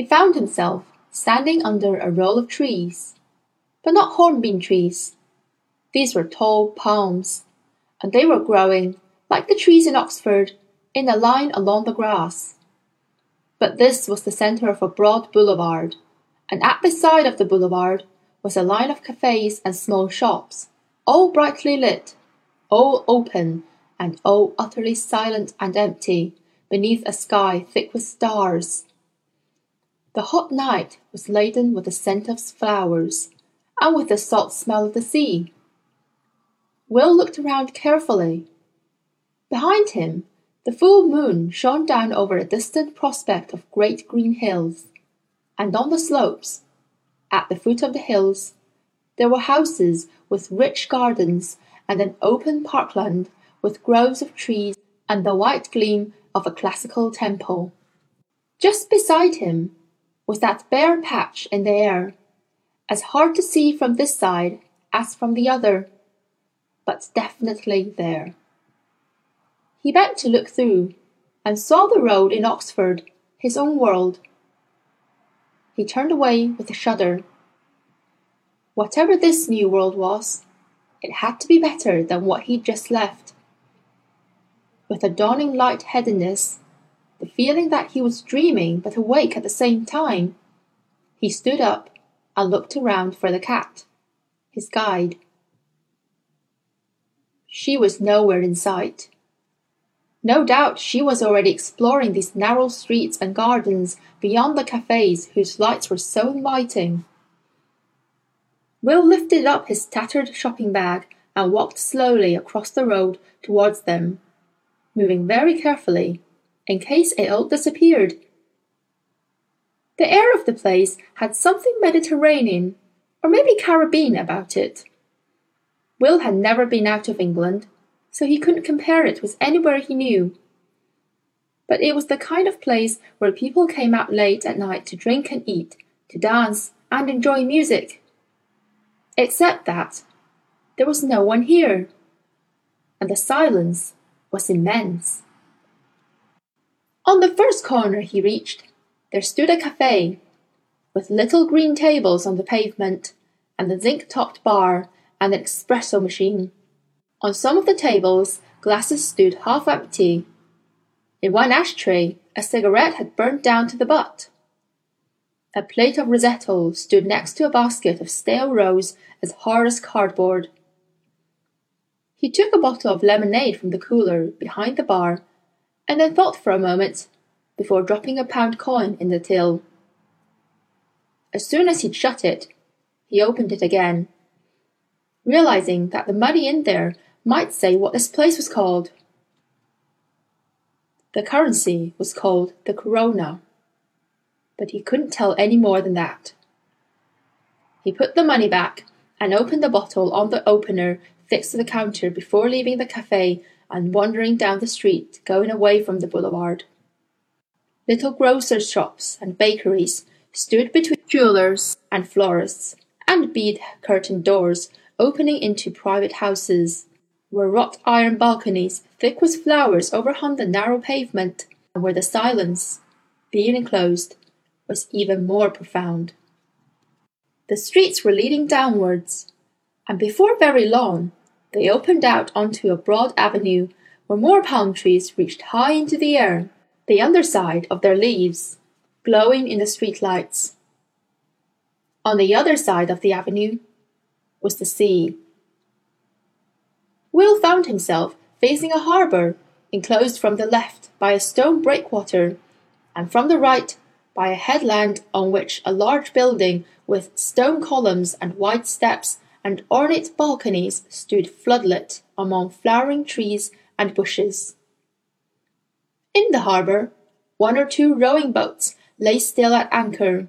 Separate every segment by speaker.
Speaker 1: he found himself standing under a row of trees, but not hornbeam trees. These were tall palms, and they were growing, like the trees in Oxford, in a line along the grass. But this was the centre of a broad boulevard, and at the side of the boulevard was a line of cafes and small shops, all brightly lit, all open, and all utterly silent and empty beneath a sky thick with stars. The hot night was laden with the scent of flowers, and with the salt smell of the sea. Will looked around carefully. Behind him, the full moon shone down over a distant prospect of great green hills, and on the slopes, at the foot of the hills, there were houses with rich gardens and an open parkland with groves of trees and the white gleam of a classical temple. Just beside him was that bare patch in the air, as hard to see from this side as from the other, but definitely there. He bent to look through, and saw the road in Oxford, his own world. He turned away with a shudder. Whatever this new world was, it had to be better than what he'd just left. With a dawning light-headedness the feeling that he was dreaming but awake at the same time. He stood up and looked around for the cat, his guide. She was nowhere in sight. No doubt she was already exploring these narrow streets and gardens beyond the cafes whose lights were so inviting. Will lifted up his tattered shopping bag and walked slowly across the road towards them, moving very carefully in case it all disappeared. The air of the place had something Mediterranean, or maybe Caribbean, about it. Will had never been out of England, so he couldn't compare it with anywhere he knew. But it was the kind of place where people came out late at night to drink and eat, to dance and enjoy music. Except that there was no one here, and the silence was immense. On the first corner he reached, there stood a cafe, with little green tables on the pavement, and a zinc-topped bar and an espresso machine. On some of the tables, glasses stood half empty. In one ashtray, a cigarette had burnt down to the butt. A plate of risotto stood next to a basket of stale rolls as hard as cardboard. He took a bottle of lemonade from the cooler behind the bar and then thought for a moment before dropping a pound coin in the till. As soon as he'd shut it, he opened it again, realizing that the money in there might say what this place was called. The currency was called the Corona, but he couldn't tell any more than that. He put the money back and opened the bottle on the opener fixed to the counter before leaving the cafe and wandering down the street, going away from the boulevard. Little grocers' shops and bakeries stood between jewelers and florists, and bead curtained doors opening into private houses, where wrought iron balconies thick with flowers overhung the narrow pavement, and where the silence, being enclosed, was even more profound. The streets were leading downwards, and before very long they opened out onto a broad avenue where more palm trees reached high into the air, the underside of their leaves glowing in the street lights. On the other side of the avenue was the sea. Will found himself facing a harbour enclosed from the left by a stone breakwater, and from the right by a headland on which a large building with stone columns and white steps and ornate balconies stood floodlit among flowering trees and bushes. In the harbour, one or two rowing boats lay still at anchor,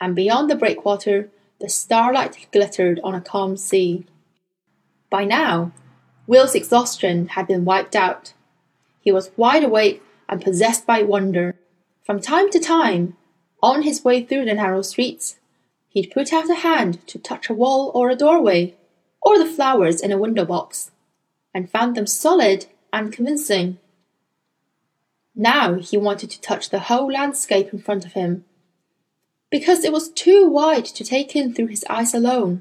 Speaker 1: and beyond the breakwater the starlight glittered on a calm sea. By now, Will's exhaustion had been wiped out. He was wide awake and possessed by wonder. From time to time, on his way through the narrow streets, He'd put out a hand to touch a wall or a doorway, or the flowers in a window box, and found them solid and convincing. Now he wanted to touch the whole landscape in front of him, because it was too wide to take in through his eyes alone.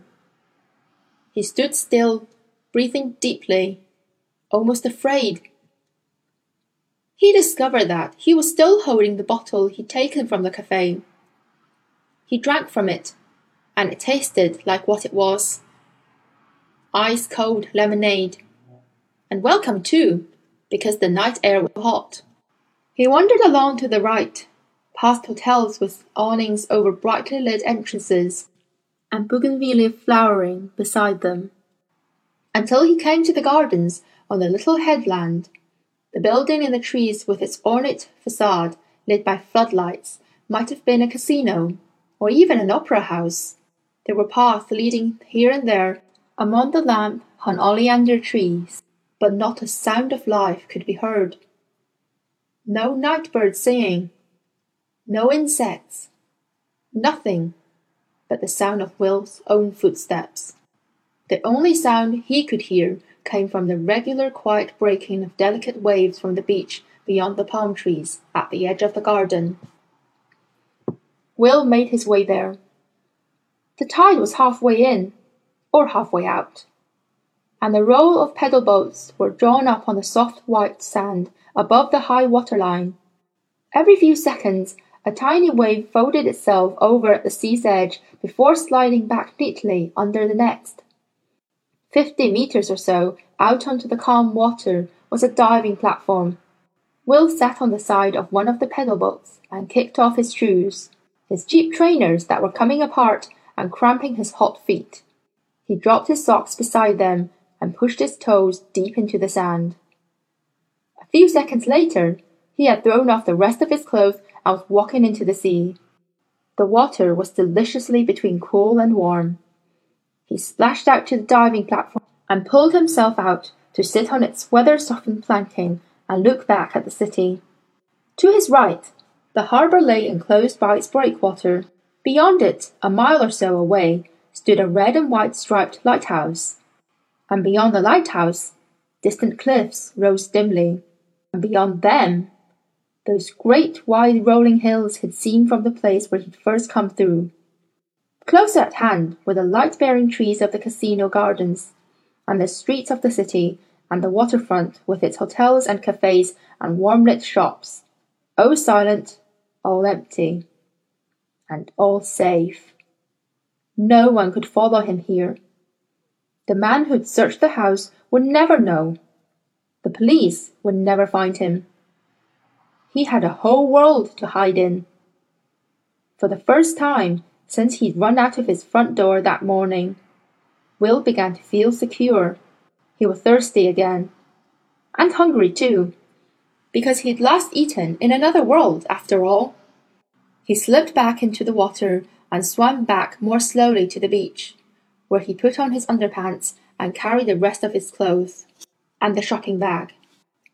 Speaker 1: He stood still, breathing deeply, almost afraid. He discovered that he was still holding the bottle he'd taken from the cafe. He drank from it, and it tasted like what it was ice cold lemonade. And welcome, too, because the night air was hot. He wandered along to the right, past hotels with awnings over brightly lit entrances and bougainvillea flowering beside them, until he came to the gardens on the little headland. The building in the trees with its ornate facade lit by floodlights might have been a casino or even an opera house. There were paths leading here and there among the lamp hung oleander trees, but not a sound of life could be heard. No night bird singing, no insects, nothing but the sound of Will's own footsteps. The only sound he could hear came from the regular quiet breaking of delicate waves from the beach beyond the palm trees at the edge of the garden. Will made his way there. The tide was halfway in, or halfway out, and the row of pedal boats were drawn up on the soft white sand above the high water line. Every few seconds a tiny wave folded itself over at the sea's edge before sliding back neatly under the next. Fifty meters or so out onto the calm water was a diving platform. Will sat on the side of one of the pedal boats and kicked off his shoes, his cheap trainers that were coming apart and cramping his hot feet. He dropped his socks beside them and pushed his toes deep into the sand. A few seconds later, he had thrown off the rest of his clothes and was walking into the sea. The water was deliciously between cool and warm. He splashed out to the diving platform and pulled himself out to sit on its weather softened planking and look back at the city. To his right, the harbour lay enclosed by its breakwater. Beyond it, a mile or so away, stood a red and white striped lighthouse. And beyond the lighthouse, distant cliffs rose dimly. And beyond them, those great wide rolling hills he'd seen from the place where he'd first come through. Closer at hand were the light-bearing trees of the casino gardens, and the streets of the city, and the waterfront with its hotels and cafes and warm-lit shops, all silent, all empty, and all safe. No one could follow him here. The man who'd searched the house would never know. The police would never find him. He had a whole world to hide in. For the first time, since he'd run out of his front door that morning. Will began to feel secure. He was thirsty again. And hungry too. Because he'd last eaten in another world, after all. He slipped back into the water and swam back more slowly to the beach, where he put on his underpants and carried the rest of his clothes and the shopping bag.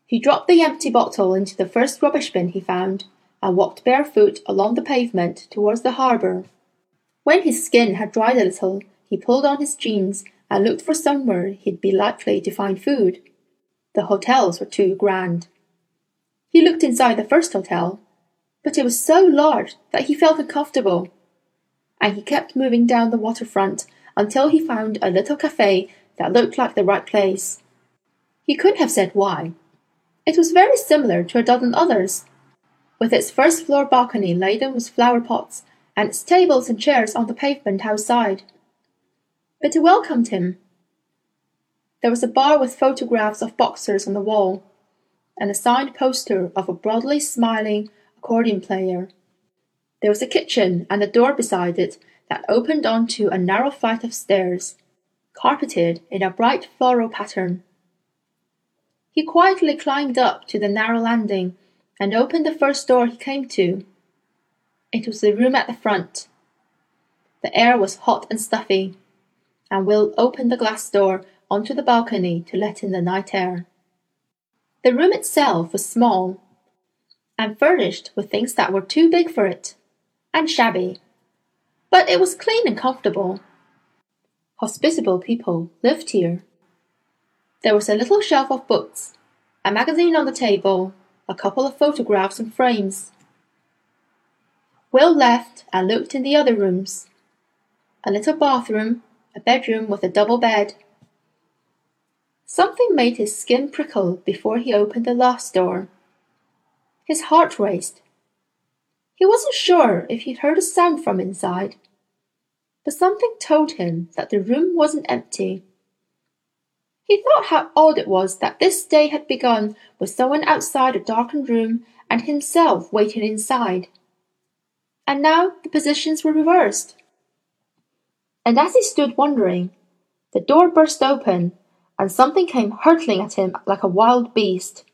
Speaker 1: He dropped the empty bottle into the first rubbish bin he found and walked barefoot along the pavement towards the harbour. When his skin had dried a little, he pulled on his jeans and looked for somewhere he'd be likely to find food. The hotels were too grand. He looked inside the first hotel, but it was so large that he felt uncomfortable, and he kept moving down the waterfront until he found a little cafe that looked like the right place. He couldn't have said why. It was very similar to a dozen others, with its first floor balcony laden with flower pots and its tables and chairs on the pavement outside. But it welcomed him. There was a bar with photographs of boxers on the wall, and a signed poster of a broadly smiling accordion player. There was a kitchen and a door beside it that opened onto a narrow flight of stairs, carpeted in a bright floral pattern. He quietly climbed up to the narrow landing and opened the first door he came to. It was the room at the front. The air was hot and stuffy, and Will opened the glass door onto the balcony to let in the night air. The room itself was small, and furnished with things that were too big for it, and shabby, but it was clean and comfortable. Hospitable people lived here. There was a little shelf of books, a magazine on the table, a couple of photographs in frames, Will left and looked in the other rooms. A little bathroom, a bedroom with a double bed. Something made his skin prickle before he opened the last door. His heart raced. He wasn't sure if he'd heard a sound from inside, but something told him that the room wasn't empty. He thought how odd it was that this day had begun with someone outside a darkened room and himself waiting inside. And now the positions were reversed. And as he stood wondering, the door burst open and something came hurtling at him like a wild beast.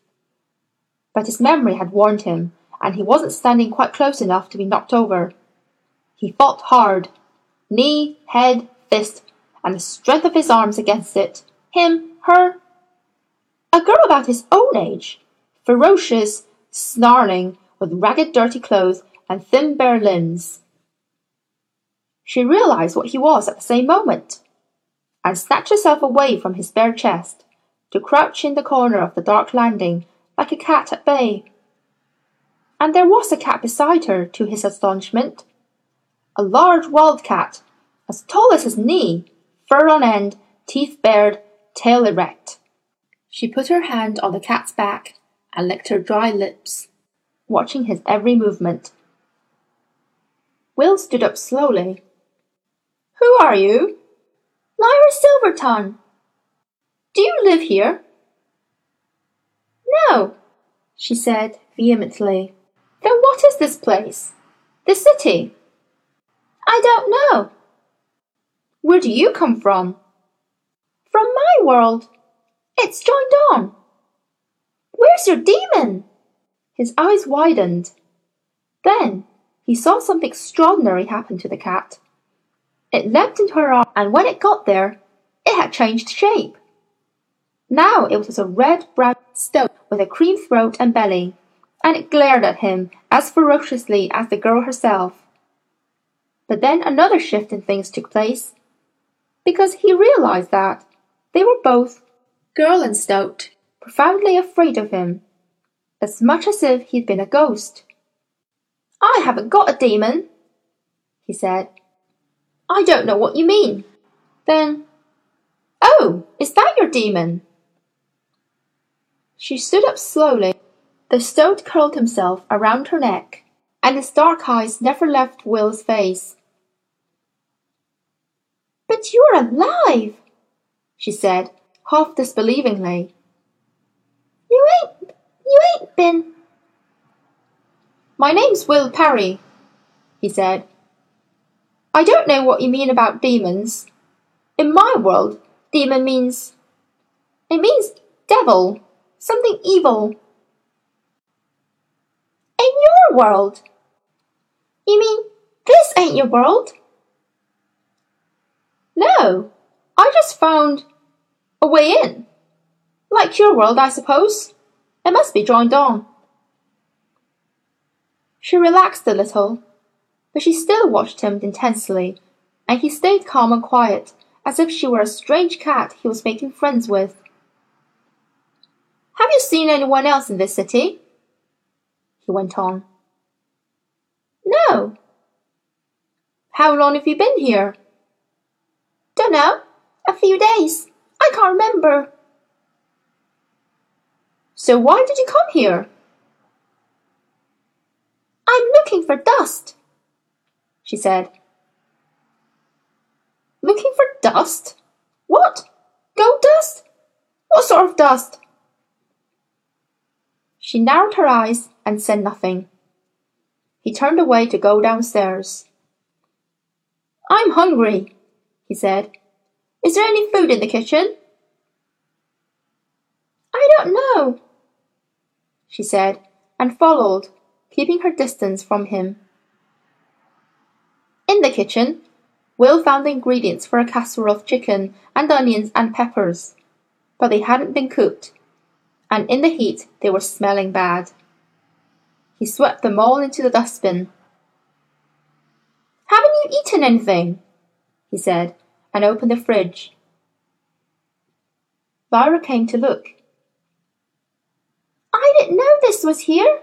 Speaker 1: But his memory had warned him, and he wasn't standing quite close enough to be knocked over. He fought hard, knee, head, fist, and the strength of his arms against it. Him, her. A girl about his own age, ferocious, snarling, with ragged, dirty clothes and thin, bare limbs. She realized what he was at the same moment, and snatched herself away from his bare chest to crouch in the corner of the dark landing like a cat at bay. And there was a cat beside her, to his astonishment. A large wild cat, as tall as his knee, fur on end, teeth bared, tail erect. She put her hand on the cat's back and licked her dry lips, watching his every movement. Will stood up slowly who are you?
Speaker 2: Lyra Silvertongue.
Speaker 1: Do you live here?
Speaker 2: No,
Speaker 1: she said vehemently. Then what is this place? This city?
Speaker 2: I don't know.
Speaker 1: Where do you come from?
Speaker 2: From my world. It's joined on. Where's your demon?
Speaker 1: His eyes widened. Then he saw something extraordinary happen to the cat. It leapt into her arms, and when it got there, it had changed shape. Now it was a red brown stoat with a cream throat and belly, and it glared at him as ferociously as the girl herself. But then another shift in things took place, because he realized that they were both, girl and stoat, profoundly afraid of him, as much as if he'd been a ghost.
Speaker 2: I haven't got a demon, he said.
Speaker 1: I don't know what you mean. Then, oh, is that your demon? She stood up slowly. The stoat curled himself around her neck, and his dark eyes never left Will's face.
Speaker 2: But you're alive,
Speaker 1: she said, half disbelievingly.
Speaker 2: You ain't, you ain't been.
Speaker 1: My name's Will Parry, he said, I don't know what you mean about demons. In my world, demon means. It means devil, something evil.
Speaker 2: In your world? You mean this ain't your world?
Speaker 1: No, I just found a way in. Like your world, I suppose. It must be joined on. She relaxed a little but she still watched him intensely, and he stayed calm and quiet, as if she were a strange cat he was making friends with. Have you seen anyone else in this city? He went on.
Speaker 2: No.
Speaker 1: How long have you been here?
Speaker 2: Dunno. A few days. I can't remember.
Speaker 1: So why did you come here?
Speaker 2: I'm looking for dust
Speaker 1: she said. Looking for dust? What? Gold dust? What sort of dust? She narrowed her eyes and said nothing. He turned away to go downstairs. I'm hungry, he said. Is there any food in the kitchen?
Speaker 2: I don't know,
Speaker 1: she said, and followed, keeping her distance from him. In the kitchen, Will found the ingredients for a casserole of chicken and onions and peppers, but they hadn't been cooked, and in the heat they were smelling bad. He swept them all into the dustbin. Haven't you eaten anything? he said, and opened the fridge. Lyra came to look.
Speaker 2: I didn't know this was here,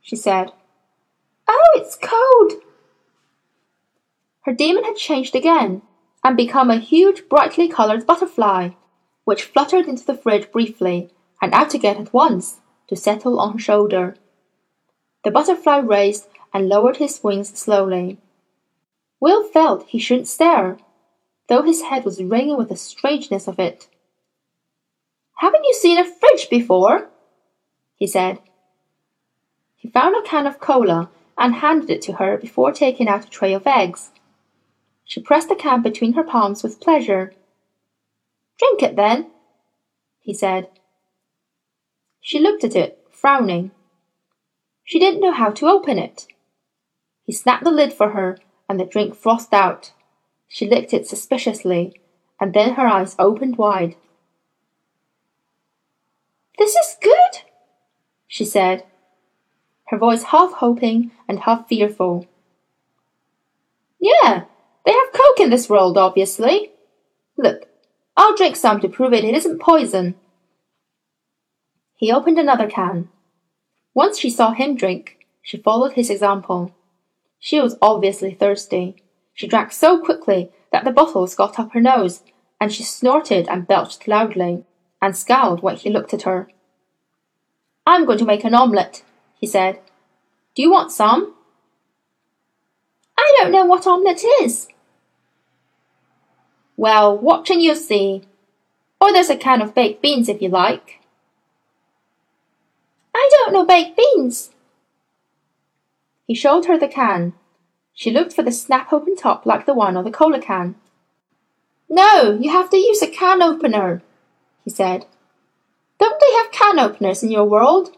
Speaker 2: she said. Oh, it's cold.
Speaker 1: Her demon had changed again and become a huge, brightly coloured butterfly, which fluttered into the fridge briefly and out again at once to settle on her shoulder. The butterfly raised and lowered his wings slowly. Will felt he shouldn't stare, though his head was ringing with the strangeness of it. Haven't you seen a fridge before? he said. He found a can of cola and handed it to her before taking out a tray of eggs. She pressed the can between her palms with pleasure. Drink it then, he said. She looked at it, frowning. She didn't know how to open it. He snapped the lid for her, and the drink frothed out. She licked it suspiciously, and then her eyes opened wide.
Speaker 2: This is good, she said,
Speaker 1: her voice half hoping and half fearful.
Speaker 2: Yeah, they have coke in this world, obviously. Look, I'll drink some to prove it, it isn't poison.
Speaker 1: He opened another can. Once she saw him drink, she followed his example. She was obviously thirsty. She drank so quickly that the bottles got up her nose, and she snorted and belched loudly, and scowled when he looked at her. I'm going to make an omelette, he said. Do you want some?
Speaker 2: I don't know what omelette is.
Speaker 1: Well, watching you'll see. Or there's a can of baked beans if you like.
Speaker 2: I don't know baked beans.
Speaker 1: He showed her the can. She looked for the snap open top like the one on the cola can.
Speaker 2: No, you have to use a can opener, he said. Don't they have can openers in your world?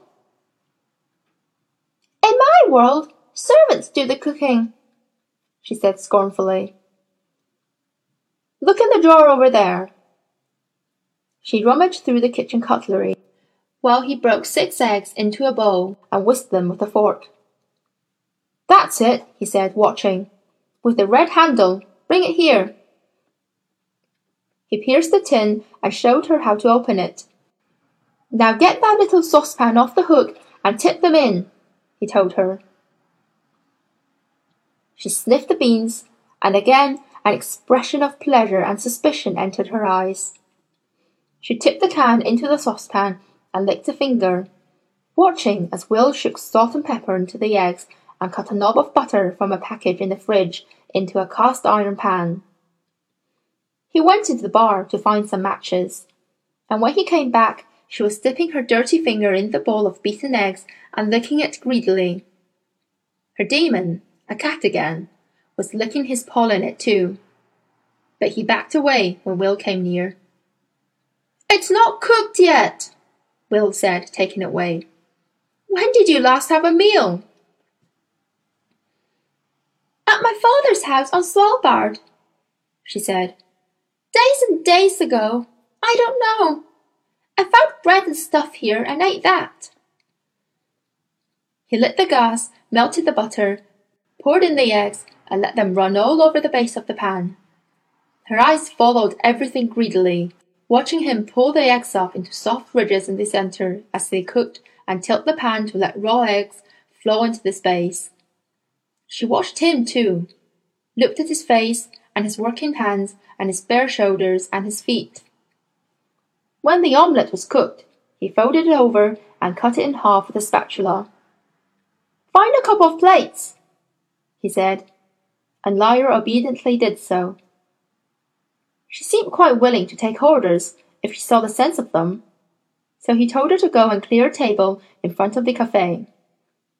Speaker 2: In my world, servants do the cooking, she said scornfully.
Speaker 1: Look in the drawer over there. She rummaged through the kitchen cutlery while he broke six eggs into a bowl and whisked them with a fork. That's it, he said, watching. With the red handle. Bring it here. He pierced the tin and showed her how to open it. Now get that little saucepan off the hook and tip them in, he told her. She sniffed the beans, and again an expression of pleasure and suspicion entered her eyes. She tipped the can into the saucepan and licked a finger, watching as Will shook salt and pepper into the eggs and cut a knob of butter from a package in the fridge into a cast iron pan. He went into the bar to find some matches, and when he came back, she was dipping her dirty finger in the bowl of beaten eggs and licking it greedily. Her demon, a cat again, was licking his paw in it too. But he backed away when Will came near.
Speaker 2: It's not cooked yet,
Speaker 1: Will said, taking it away.
Speaker 2: When did you last have a meal? At my father's house on Svalbard, she said. Days and days ago. I don't know. I found bread and stuff here and ate that.
Speaker 1: He lit the gas, melted the butter, poured in the eggs, and let them run all over the base of the pan. Her eyes followed everything greedily, watching him pull the eggs up into soft ridges in the center as they cooked and tilt the pan to let raw eggs flow into the space. She watched him too, looked at his face and his working hands and his bare shoulders and his feet. When the omelette was cooked, he folded it over and cut it in half with a spatula. Find a couple of plates, he said, and Lyra obediently did so. She seemed quite willing to take orders if she saw the sense of them, so he told her to go and clear a table in front of the cafe.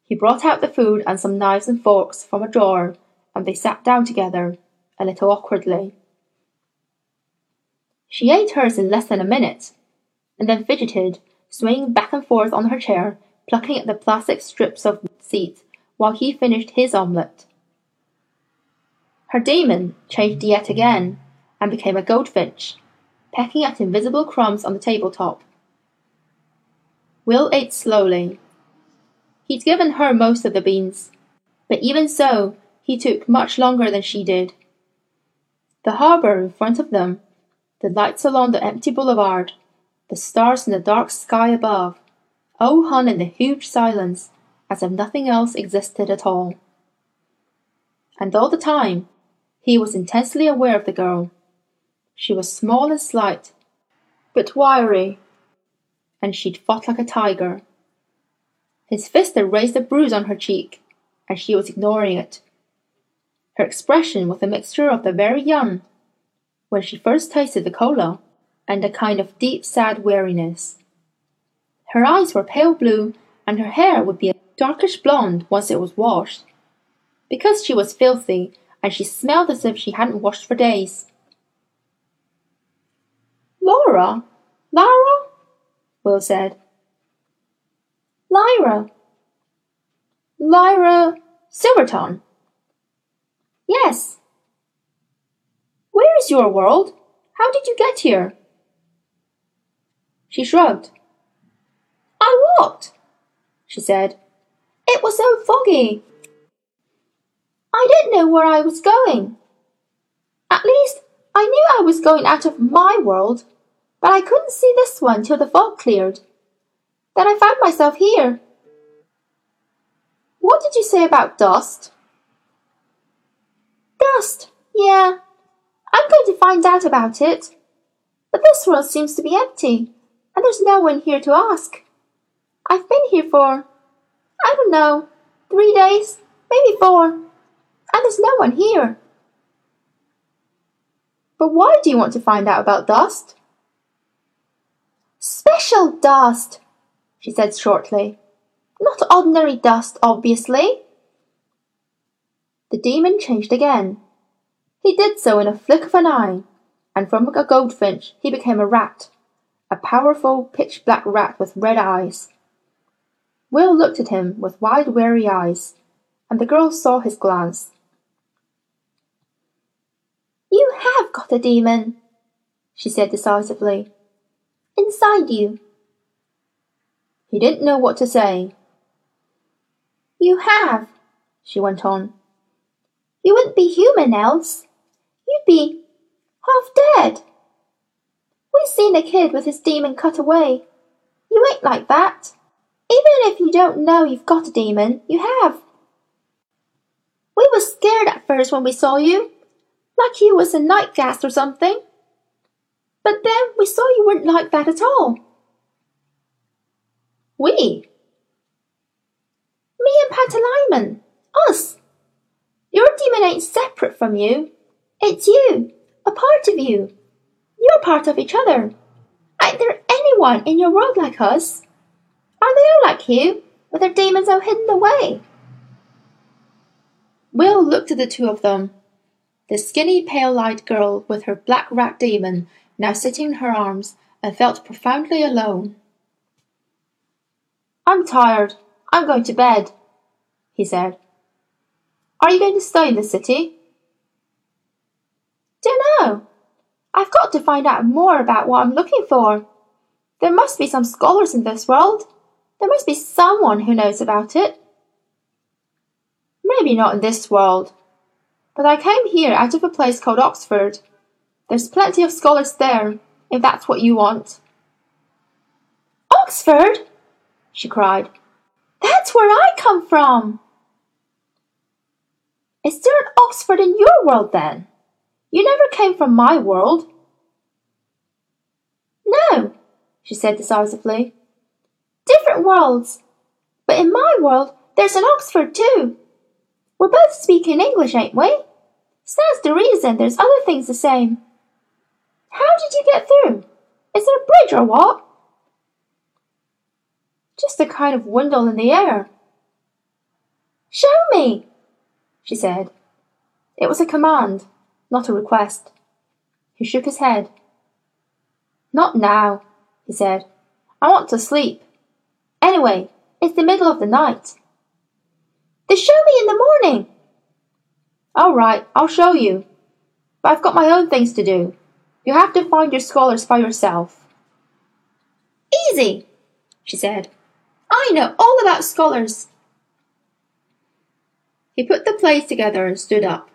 Speaker 1: He brought out the food and some knives and forks from a drawer, and they sat down together, a little awkwardly. She ate hers in less than a minute, and then fidgeted, swaying back and forth on her chair, plucking at the plastic strips of seat while he finished his omelette. Her demon changed yet again, and became a goldfinch, pecking at invisible crumbs on the tabletop. Will ate slowly, He'd given her most of the beans, but even so, he took much longer than she did. The harbour in front of them, the lights along the empty boulevard, the stars in the dark sky above, all hung in the huge silence as if nothing else existed at all. and all the time he was intensely aware of the girl. She was small and slight, but wiry, and she'd fought like a tiger. His fist had raised a bruise on her cheek, and she was ignoring it. Her expression was a mixture of the very young, when she first tasted the cola, and a kind of deep, sad weariness. Her eyes were pale blue, and her hair would be a darkish blonde once it was washed. Because she was filthy, and she smelled as if she hadn't washed for days.
Speaker 2: Laura? Lara? Will said. Lyra.
Speaker 1: Lyra Silvertongue.
Speaker 2: Yes.
Speaker 1: Where is your world? How did you get here? She shrugged.
Speaker 2: I walked,
Speaker 1: she said.
Speaker 2: It was so foggy. I didn't know where I was going. At least, I knew I was going out of my world, but I couldn't see this one till the fog cleared. Then I found myself here.
Speaker 1: What did you say about dust?
Speaker 2: Dust, yeah. I'm going to find out about it. But this world seems to be empty, and there's no one here to ask. I've been here for, I don't know, three days, maybe four, and there's no one here.
Speaker 1: But why do you want to find out about dust?
Speaker 2: Special dust, she said shortly. Not ordinary dust, obviously.
Speaker 1: The demon changed again. He did so in a flick of an eye, and from a goldfinch he became a rat, a powerful pitch black rat with red eyes. Will looked at him with wide, weary eyes, and the girl saw his glance.
Speaker 2: You have got a demon, she said decisively. Inside you.
Speaker 1: He didn't know what to say.
Speaker 2: You have, she went on. You wouldn't be human else. You'd be half dead. We've seen a kid with his demon cut away. You ain't like that. Even if you don't know you've got a demon, you have. We was scared at first when we saw you, like you was a night ghast or something. But then we saw you weren't like that at all.
Speaker 1: We?
Speaker 2: Me and Pantalaimon. Us. Your demon ain't separate from you. It's you, a part of you. You're part of each other. Ain't there anyone in your world like us? Are they all like you, with their demons all hidden away?
Speaker 1: Will looked at the two of them. The skinny, pale-eyed girl with her black rat demon now sitting in her arms and felt profoundly alone. I'm tired. I'm going to bed, he said. Are you going to stay in the city?
Speaker 2: Dunno. I've got to find out more about what I'm looking for. There must be some scholars in this world. There must be someone who knows about it.
Speaker 1: Maybe not in this world. But I came here out of a place called Oxford. There's plenty of scholars there, if that's what you want.
Speaker 2: Oxford? she cried. That's where I come from. Is there an Oxford in your world then? You never came from my world. No, she said decisively. Different worlds. But in my world, there's an Oxford too. We're both speaking English, ain't we? Stands to reason there's other things the same. How did you get through? Is there a bridge or what?
Speaker 1: Just a kind of window in the air.
Speaker 2: Show me, she said.
Speaker 1: It was a command, not a request. He shook his head. Not now, he said. I want to sleep. Anyway, it's the middle of the night.
Speaker 2: Then show me in the morning.
Speaker 1: All right, I'll show you. But I've got my own things to do. You have to find your scholars by yourself.
Speaker 2: Easy, she said. I know all about scholars.
Speaker 1: He put the plates together and stood up.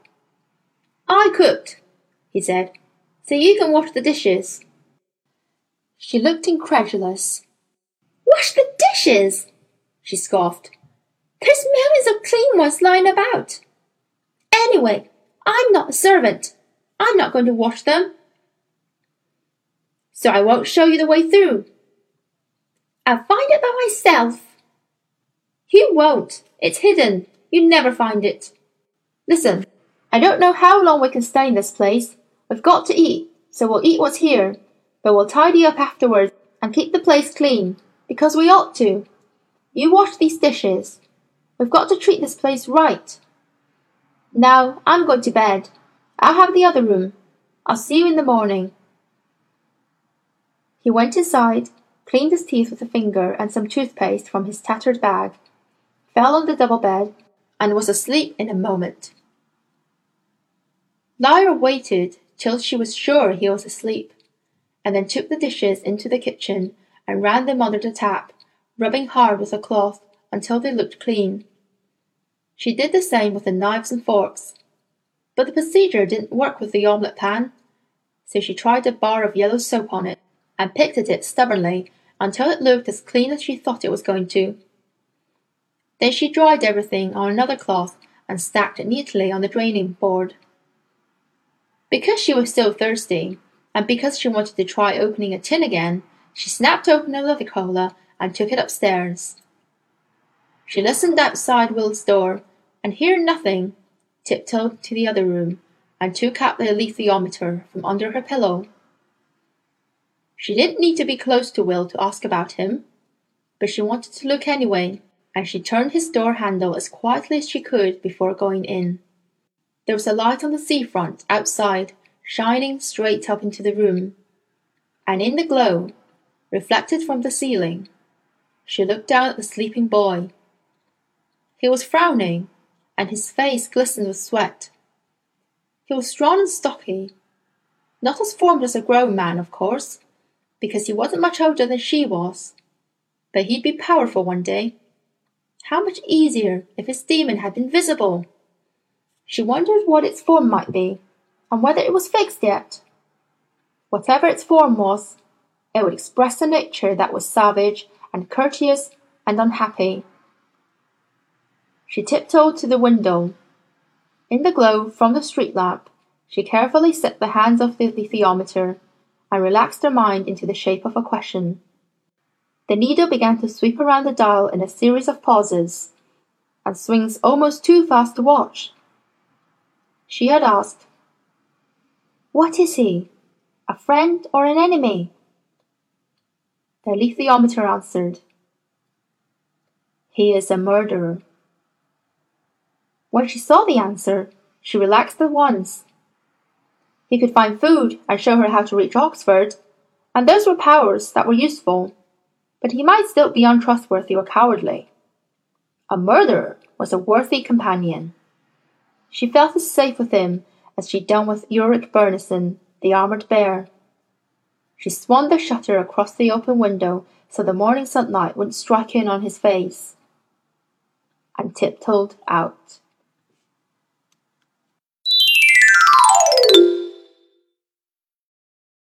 Speaker 1: I cooked, he said, so you can wash the dishes. She looked incredulous.
Speaker 2: Wash the dishes? she scoffed. There's millions of clean ones lying about.
Speaker 1: Anyway, I'm not a servant. I'm not going to wash them. So I won't show you the way through. I'll find it by myself. You won't. It's hidden. You'd never find it. Listen, I don't know how long we can stay in this place. We've got to eat, so we'll eat what's here, but we'll tidy up afterwards and keep the place clean, because we ought to. You wash these dishes. We've got to treat this place right. Now, I'm going to bed. I'll have the other room. I'll see you in the morning. He went inside, cleaned his teeth with a finger and some toothpaste from his tattered bag, fell on the double bed, and was asleep in a moment. Lyra waited till she was sure he was asleep, and then took the dishes into the kitchen and ran them under the tap, rubbing hard with a cloth until they looked clean. She did the same with the knives and forks, but the procedure didn't work with the omelette pan, so she tried a bar of yellow soap on it and picked at it stubbornly until it looked as clean as she thought it was going to. Then she dried everything on another cloth and stacked it neatly on the draining board. Because she was still thirsty, and because she wanted to try opening a tin again, she snapped open a leather cola and took it upstairs. She listened outside Will's door, and hearing nothing, tiptoed to the other room and took out the alethiometer from under her pillow. She didn't need to be close to Will to ask about him, but she wanted to look anyway, and she turned his door handle as quietly as she could before going in. There was a light on the seafront outside, shining straight up into the room, and in the glow, reflected from the ceiling, she looked down at the sleeping boy. He was frowning, and his face glistened with sweat. He was strong and stocky, not as formed as a grown man, of course, because he wasn't much older than she was, but he'd be powerful one day. How much easier if his demon had been visible! She wondered what its form might be, and whether it was fixed yet. Whatever its form was, it would express a nature that was savage and courteous and unhappy. She tiptoed to the window. In the glow from the street lamp, she carefully set the hands of the alethiometer and relaxed her mind into the shape of a question. The needle began to sweep around the dial in a series of pauses, and swings almost too fast to watch. She had asked, What is he? A friend or an enemy? The alethiometer answered, He is a murderer. When she saw the answer, she relaxed at once. He could find food and show her how to reach Oxford, and those were powers that were useful, but he might still be untrustworthy or cowardly. A murderer was a worthy companion. She felt as safe with him as she'd done with Iorek Byrnison, the armoured bear. She swung the shutter across the open window so the morning sunlight wouldn't strike in on his face, and tiptoed out.